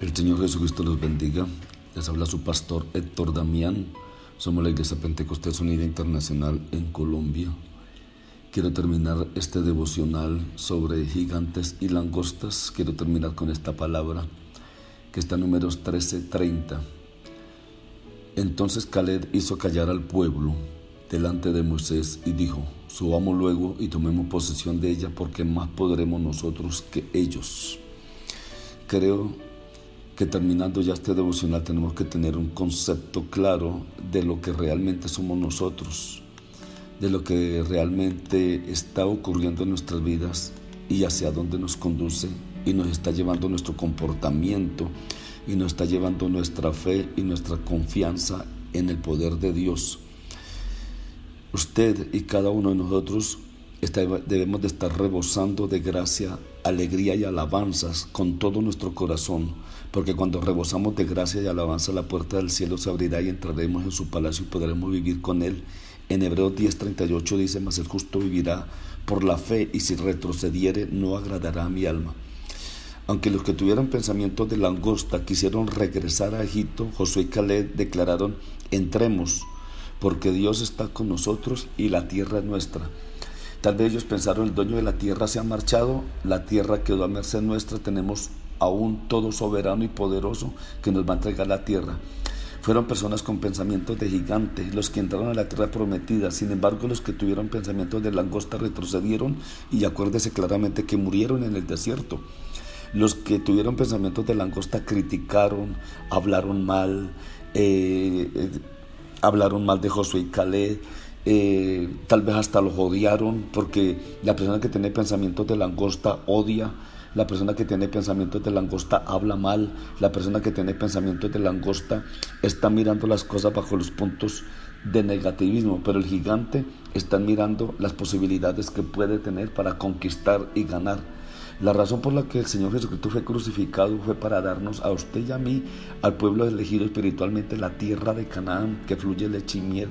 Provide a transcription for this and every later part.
El Señor Jesucristo los bendiga. Les habla su pastor Héctor Damián. Somos la Iglesia Pentecostés Unida Internacional en Colombia. Quiero terminar este devocional sobre gigantes y langostas. Quiero terminar con esta palabra que está en números 13:30. Entonces Caleb hizo callar al pueblo delante de Moisés y dijo, subamos luego y tomemos posesión de ella porque más podremos nosotros que ellos. Creo que terminando ya este devocional tenemos que tener un concepto claro de lo que realmente somos nosotros de lo que realmente está ocurriendo en nuestras vidas y hacia dónde nos conduce y nos está llevando nuestro comportamiento y nos está llevando nuestra fe y nuestra confianza en el poder de Dios. Usted y cada uno de nosotros debemos de estar rebosando de gracia, alegría y alabanzas con todo nuestro corazón, porque cuando rebosamos de gracia y alabanza la puerta del cielo se abrirá y entraremos en su palacio y podremos vivir con Él en Hebreos 10:38 dice, mas el justo vivirá por la fe y si retrocediere no agradará a mi alma. Aunque los que tuvieron pensamientos de langosta quisieron regresar a Egipto, Josué y Caleb declararon, entremos, porque Dios está con nosotros y la tierra es nuestra. Tal vez ellos pensaron, el dueño de la tierra se ha marchado, la tierra quedó a merced nuestra, tenemos a un todo soberano y poderoso que nos va a entregar la tierra. Fueron personas con pensamientos de gigante los que entraron a la tierra prometida. Sin embargo, los que tuvieron pensamientos de langosta retrocedieron y acuérdese claramente que murieron en el desierto. Los que tuvieron pensamientos de langosta criticaron, hablaron mal, eh, eh, hablaron mal de Josué y Caleb. Eh, tal vez hasta los odiaron porque la persona que tiene pensamientos de langosta odia la persona que tiene pensamientos de langosta habla mal. La persona que tiene pensamientos de langosta está mirando las cosas bajo los puntos de negativismo, pero el gigante está mirando las posibilidades que puede tener para conquistar y ganar. La razón por la que el Señor Jesucristo fue crucificado fue para darnos a usted y a mí, al pueblo elegido espiritualmente, la tierra de Canaán que fluye leche y miel.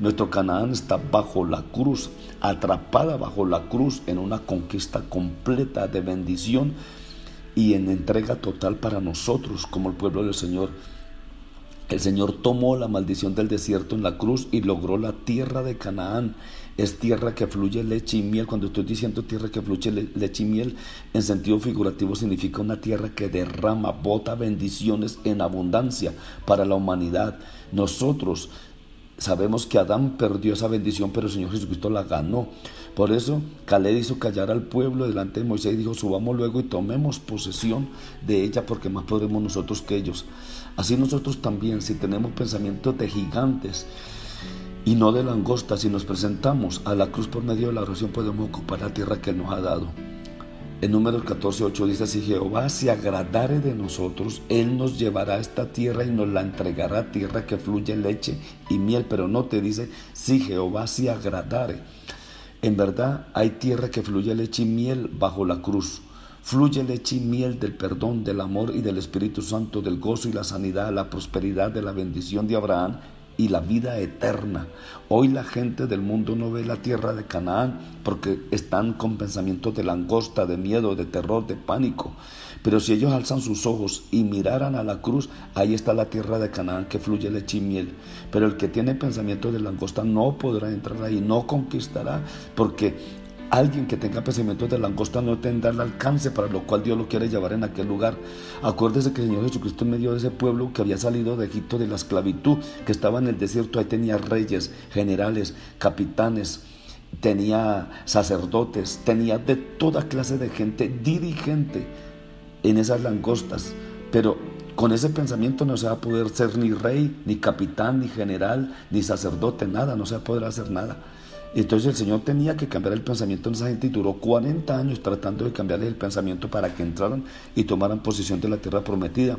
Nuestro Canaán está bajo la cruz, atrapada bajo la cruz en una conquista completa de bendición y en entrega total para nosotros como el pueblo del Señor. El Señor tomó la maldición del desierto en la cruz y logró la tierra de Canaán. Es tierra que fluye leche y miel. Cuando estoy diciendo tierra que fluye leche y miel, en sentido figurativo significa una tierra que derrama, bota bendiciones en abundancia para la humanidad. Nosotros Sabemos que Adán perdió esa bendición, pero el Señor Jesucristo la ganó. Por eso Caleb hizo callar al pueblo delante de Moisés y dijo, subamos luego y tomemos posesión de ella porque más podremos nosotros que ellos. Así nosotros también, si tenemos pensamientos de gigantes y no de langostas, si nos presentamos a la cruz por medio de la oración, podemos ocupar la tierra que nos ha dado. En números 14, dice, si Jehová se agradare de nosotros, Él nos llevará a esta tierra y nos la entregará, tierra que fluye leche y miel, pero no te dice, si Jehová se agradare. En verdad hay tierra que fluye leche y miel bajo la cruz. Fluye leche y miel del perdón, del amor y del Espíritu Santo, del gozo y la sanidad, la prosperidad, de la bendición de Abraham y la vida eterna. Hoy la gente del mundo no ve la tierra de Canaán porque están con pensamientos de langosta, de miedo, de terror, de pánico. Pero si ellos alzan sus ojos y miraran a la cruz, ahí está la tierra de Canaán que fluye leche y miel. Pero el que tiene pensamientos de langosta no podrá entrar ahí, no conquistará, porque Alguien que tenga pensamientos de langosta no tendrá el alcance para lo cual Dios lo quiere llevar en aquel lugar. Acuérdese que el Señor Jesucristo en medio de ese pueblo que había salido de Egipto de la esclavitud, que estaba en el desierto, ahí tenía reyes, generales, capitanes, tenía sacerdotes, tenía de toda clase de gente dirigente en esas langostas. Pero Con ese pensamiento no se va a poder ser ni rey, ni capitán, ni general, ni sacerdote, nada, no se va a poder hacer nada. Entonces el Señor tenía que cambiar el pensamiento de esa gente y duró 40 años tratando de cambiarles el pensamiento para que entraran y tomaran posición de la tierra prometida.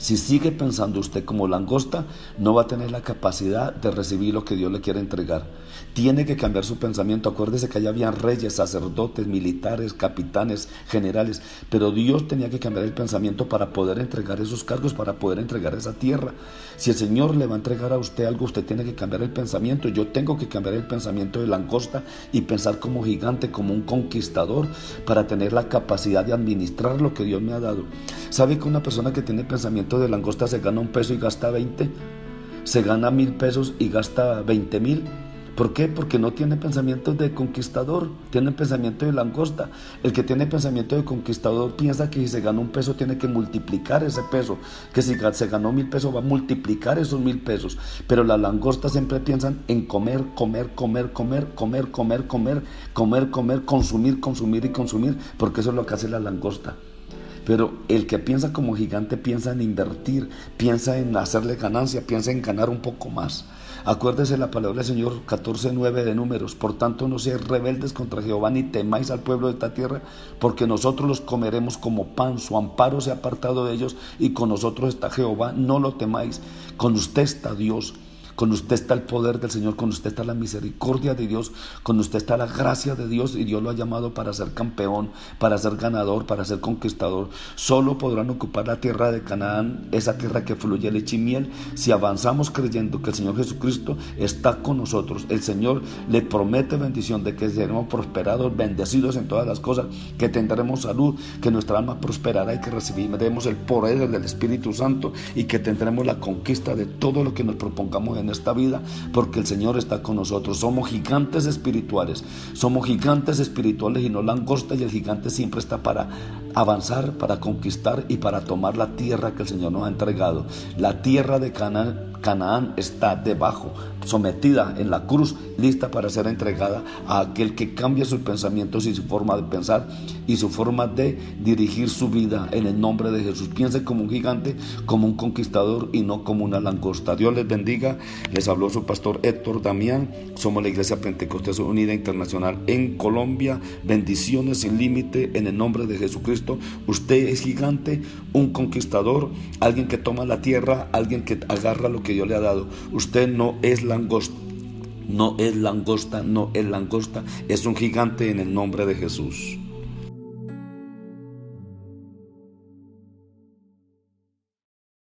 Si sigue pensando usted como langosta, no va a tener la capacidad de recibir lo que Dios le quiere entregar. Tiene que cambiar su pensamiento. Acuérdese que allá habían reyes, sacerdotes, militares, capitanes, generales. Pero Dios tenía que cambiar el pensamiento para poder entregar esos cargos, para poder entregar esa tierra. Si el Señor le va a entregar a usted algo, usted tiene que cambiar el pensamiento. Yo tengo que cambiar el pensamiento de langosta y pensar como gigante, como un conquistador, para tener la capacidad de administrar lo que Dios me ha dado. ¿Sabe que una persona que tiene pensamiento de langosta se gana un peso y gasta 20? ¿Se gana mil pesos y gasta 20 mil? ¿Por qué? Porque no tiene pensamiento de conquistador, tiene pensamiento de langosta. El que tiene pensamiento de conquistador piensa que si se gana un peso tiene que multiplicar ese peso, que si se ganó mil pesos va a multiplicar esos mil pesos. Pero las langostas siempre piensan en comer, comer, comer, comer, comer, comer, comer, comer, comer, consumir, consumir y consumir, porque eso es lo que hace la langosta. Pero el que piensa como gigante piensa en invertir, piensa en hacerle ganancia, piensa en ganar un poco más. Acuérdese la palabra del Señor 14.9 de números. Por tanto, no seáis rebeldes contra Jehová ni temáis al pueblo de esta tierra, porque nosotros los comeremos como pan. Su amparo se ha apartado de ellos y con nosotros está Jehová. No lo temáis. Con usted está Dios. Con usted está el poder del Señor, con usted está la misericordia de Dios, con usted está la gracia de Dios y Dios lo ha llamado para ser campeón, para ser ganador, para ser conquistador. Solo podrán ocupar la tierra de Canaán, esa tierra que fluye leche y miel, si avanzamos creyendo que el Señor Jesucristo está con nosotros. El Señor le promete bendición de que seremos prosperados, bendecidos en todas las cosas, que tendremos salud, que nuestra alma prosperará y que recibiremos el poder del Espíritu Santo y que tendremos la conquista de todo lo que nos propongamos en esta vida porque el Señor está con nosotros. Somos gigantes espirituales, somos gigantes espirituales y no langosta y el gigante siempre está para avanzar, para conquistar y para tomar la tierra que el Señor nos ha entregado. La tierra de Canaán Canaán está debajo, sometida en la cruz, lista para ser entregada a aquel que cambia sus pensamientos y su forma de pensar y su forma de dirigir su vida en el nombre de Jesús. Piense como un gigante, como un conquistador y no como una langosta. Dios les bendiga. Les habló su pastor Héctor Damián. Somos la Iglesia Pentecostés Unida Internacional en Colombia. Bendiciones sin límite en el nombre de Jesucristo. Usted es gigante, un conquistador, alguien que toma la tierra, alguien que agarra lo que Dios le ha dado. Usted no es langosta, no es langosta, no es langosta, es un gigante en el nombre de Jesús.